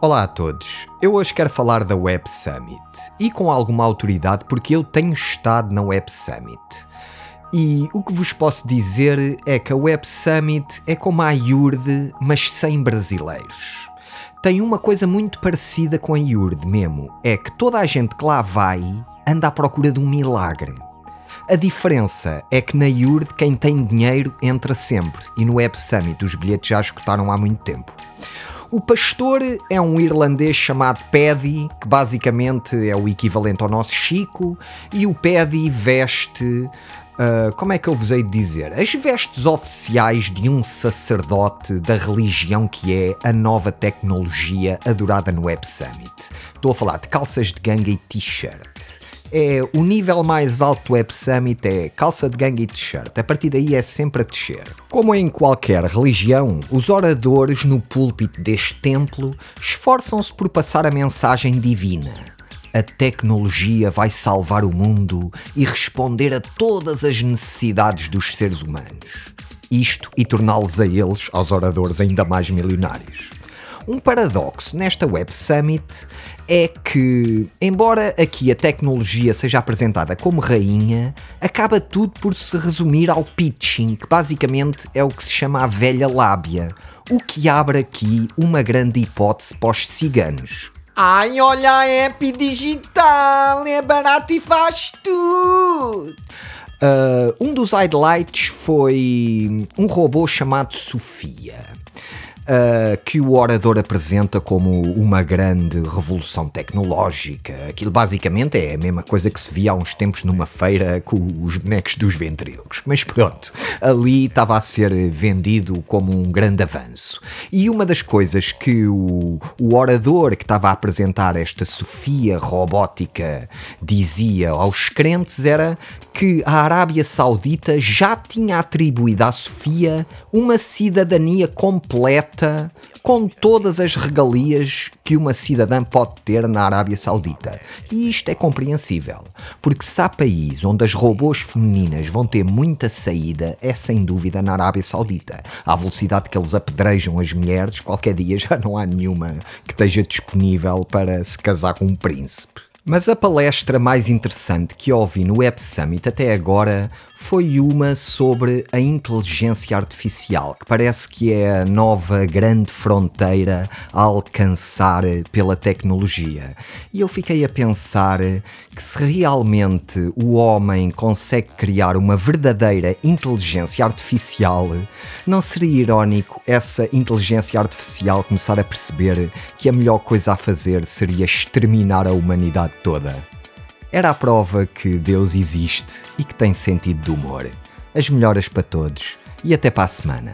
Olá a todos. Eu hoje quero falar da Web Summit e com alguma autoridade porque eu tenho estado na Web Summit. E o que vos posso dizer é que a Web Summit é como a IURD, mas sem brasileiros. Tem uma coisa muito parecida com a IURD mesmo, é que toda a gente que lá vai anda à procura de um milagre. A diferença é que na IURD quem tem dinheiro entra sempre e no Web Summit os bilhetes já escutaram há muito tempo. O pastor é um irlandês chamado Paddy, que basicamente é o equivalente ao nosso Chico, e o Paddy veste. Uh, como é que eu vos hei de dizer? As vestes oficiais de um sacerdote da religião que é a nova tecnologia adorada no Web Summit. Estou a falar de calças de ganga e t-shirt é o nível mais alto Web Summit é calça de gangue e t-shirt. A partir daí é sempre a descer. Como em qualquer religião, os oradores no púlpito deste templo esforçam-se por passar a mensagem divina. A tecnologia vai salvar o mundo e responder a todas as necessidades dos seres humanos. Isto e torná-los a eles, aos oradores, ainda mais milionários. Um paradoxo nesta Web Summit é que, embora aqui a tecnologia seja apresentada como rainha, acaba tudo por se resumir ao pitching, que basicamente é o que se chama a velha lábia, o que abre aqui uma grande hipótese para os ciganos. Ai, olha a app digital, é barato e faz tudo! Uh, um dos highlights foi um robô chamado Sofia uh, que o orador apresenta como uma grande revolução tecnológica. Aquilo basicamente é a mesma coisa que se via há uns tempos numa feira com os bonecos dos ventrílocos. Mas pronto, ali estava a ser vendido como um grande avanço. E uma das coisas que o, o orador que estava a apresentar esta Sofia robótica dizia aos crentes era que a Arábia Saudita já tinha atribuído à Sofia uma cidadania completa com todas as regalias que uma cidadã pode ter na Arábia Saudita. E isto é compreensível, porque se há país onde as robôs femininas vão ter muita saída, é sem dúvida na Arábia Saudita. À velocidade que eles apedrejam as mulheres, qualquer dia já não há nenhuma que esteja disponível para se casar com um príncipe. Mas a palestra mais interessante que ouvi no Web Summit até agora foi uma sobre a inteligência artificial, que parece que é a nova grande fronteira a alcançar pela tecnologia. E eu fiquei a pensar que se realmente o homem consegue criar uma verdadeira inteligência artificial, não seria irónico essa inteligência artificial começar a perceber que a melhor coisa a fazer seria exterminar a humanidade toda? Era a prova que Deus existe e que tem sentido de humor. As melhoras para todos e até para a semana.